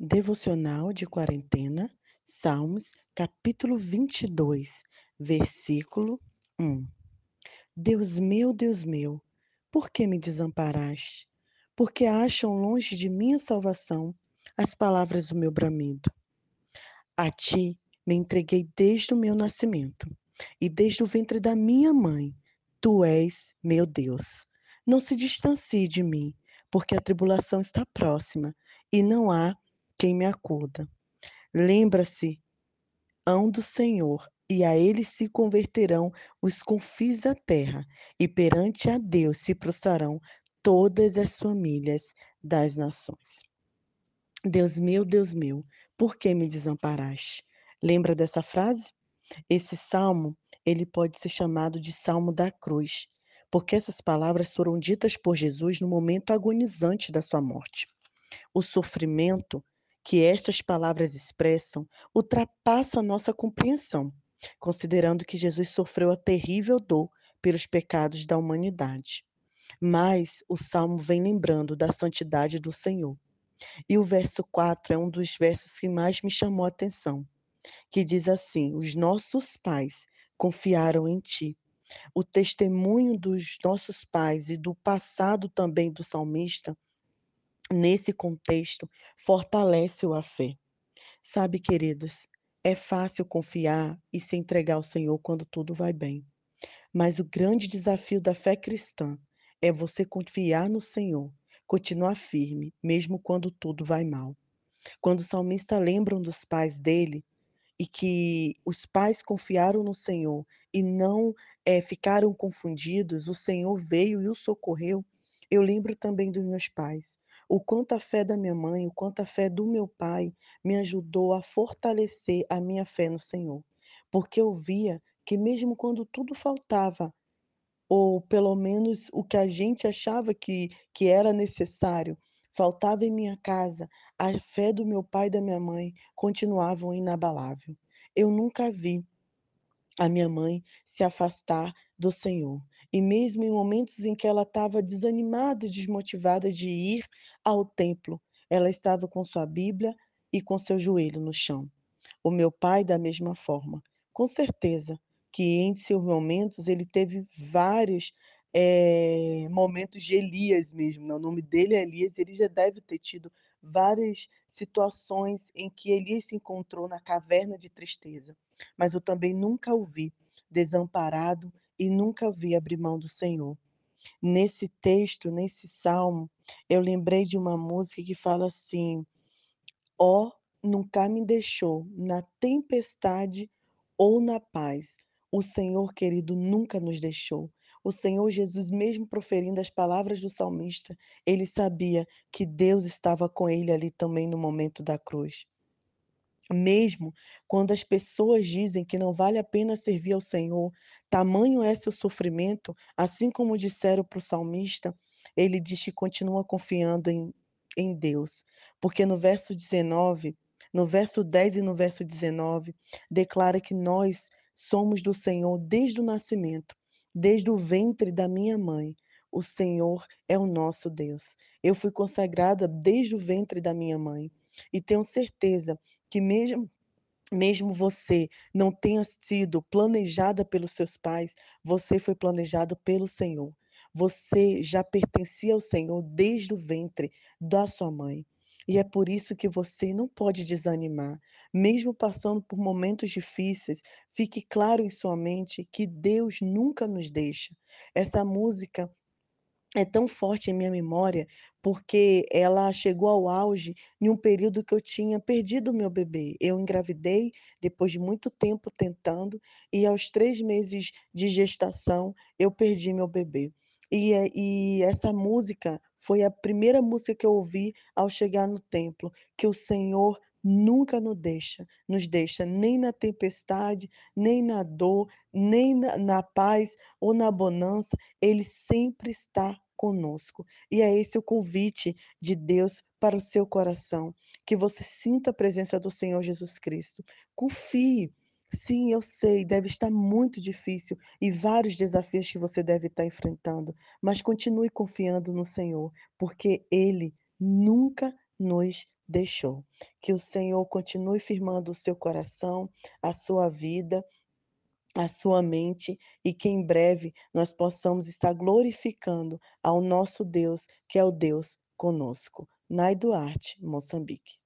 Devocional de Quarentena, Salmos, capítulo 22, versículo 1. Deus meu, Deus meu, por que me desamparaste? Porque acham longe de mim a salvação as palavras do meu bramido. A ti me entreguei desde o meu nascimento, e desde o ventre da minha mãe, tu és meu Deus. Não se distancie de mim, porque a tribulação está próxima, e não há quem me acuda. Lembra-se, hão do Senhor, e a ele se converterão os confins da terra, e perante a Deus se prostrarão todas as famílias das nações. Deus meu, Deus meu, por que me desamparaste? Lembra dessa frase? Esse salmo, ele pode ser chamado de salmo da cruz, porque essas palavras foram ditas por Jesus no momento agonizante da sua morte. O sofrimento que estas palavras expressam ultrapassa a nossa compreensão, considerando que Jesus sofreu a terrível dor pelos pecados da humanidade. Mas o salmo vem lembrando da santidade do Senhor. E o verso 4 é um dos versos que mais me chamou a atenção, que diz assim: Os nossos pais confiaram em ti. O testemunho dos nossos pais e do passado também do salmista nesse contexto, fortalece-o a fé. Sabe, queridos, é fácil confiar e se entregar ao Senhor quando tudo vai bem. Mas o grande desafio da fé cristã é você confiar no Senhor, continuar firme, mesmo quando tudo vai mal. Quando o salmista lembra dos pais dele e que os pais confiaram no Senhor e não é, ficaram confundidos, o Senhor veio e o socorreu. Eu lembro também dos meus pais o quanto a fé da minha mãe, o quanto a fé do meu pai me ajudou a fortalecer a minha fé no Senhor. Porque eu via que mesmo quando tudo faltava, ou pelo menos o que a gente achava que, que era necessário, faltava em minha casa, a fé do meu pai e da minha mãe continuavam inabalável. Eu nunca vi a minha mãe se afastar do Senhor. E mesmo em momentos em que ela estava desanimada e desmotivada de ir ao templo, ela estava com sua Bíblia e com seu joelho no chão. O meu pai, da mesma forma. Com certeza que em seus momentos ele teve vários é, momentos de Elias mesmo. Né? O nome dele é Elias, ele já deve ter tido várias situações em que Elias se encontrou na caverna de tristeza. Mas eu também nunca o vi desamparado e nunca vi abrir mão do Senhor. Nesse texto, nesse salmo, eu lembrei de uma música que fala assim: Ó, oh, nunca me deixou na tempestade ou na paz. O Senhor querido nunca nos deixou. O Senhor Jesus, mesmo proferindo as palavras do salmista, ele sabia que Deus estava com ele ali também no momento da cruz. Mesmo quando as pessoas dizem que não vale a pena servir ao Senhor, tamanho é seu sofrimento, assim como disseram para o salmista, ele diz que continua confiando em, em Deus. Porque no verso 19, no verso 10 e no verso 19, declara que nós somos do Senhor desde o nascimento, desde o ventre da minha mãe. O Senhor é o nosso Deus. Eu fui consagrada desde o ventre da minha mãe e tenho certeza que mesmo mesmo você não tenha sido planejada pelos seus pais, você foi planejado pelo Senhor. Você já pertencia ao Senhor desde o ventre da sua mãe. E é por isso que você não pode desanimar. Mesmo passando por momentos difíceis, fique claro em sua mente que Deus nunca nos deixa. Essa música é tão forte em minha memória porque ela chegou ao auge em um período que eu tinha perdido meu bebê. Eu engravidei depois de muito tempo tentando e aos três meses de gestação eu perdi meu bebê. E, eh, e essa música foi a primeira música que eu ouvi ao chegar no templo, que o Senhor nunca nos deixa, nos deixa nem na tempestade, nem na dor, nem na, na paz ou na bonança, ele sempre está conosco. E é esse o convite de Deus para o seu coração, que você sinta a presença do Senhor Jesus Cristo. Confie. Sim, eu sei, deve estar muito difícil e vários desafios que você deve estar enfrentando, mas continue confiando no Senhor, porque Ele nunca nos deixou. Que o Senhor continue firmando o seu coração, a sua vida, a sua mente e que em breve nós possamos estar glorificando ao nosso Deus, que é o Deus conosco. Nai Duarte, Moçambique.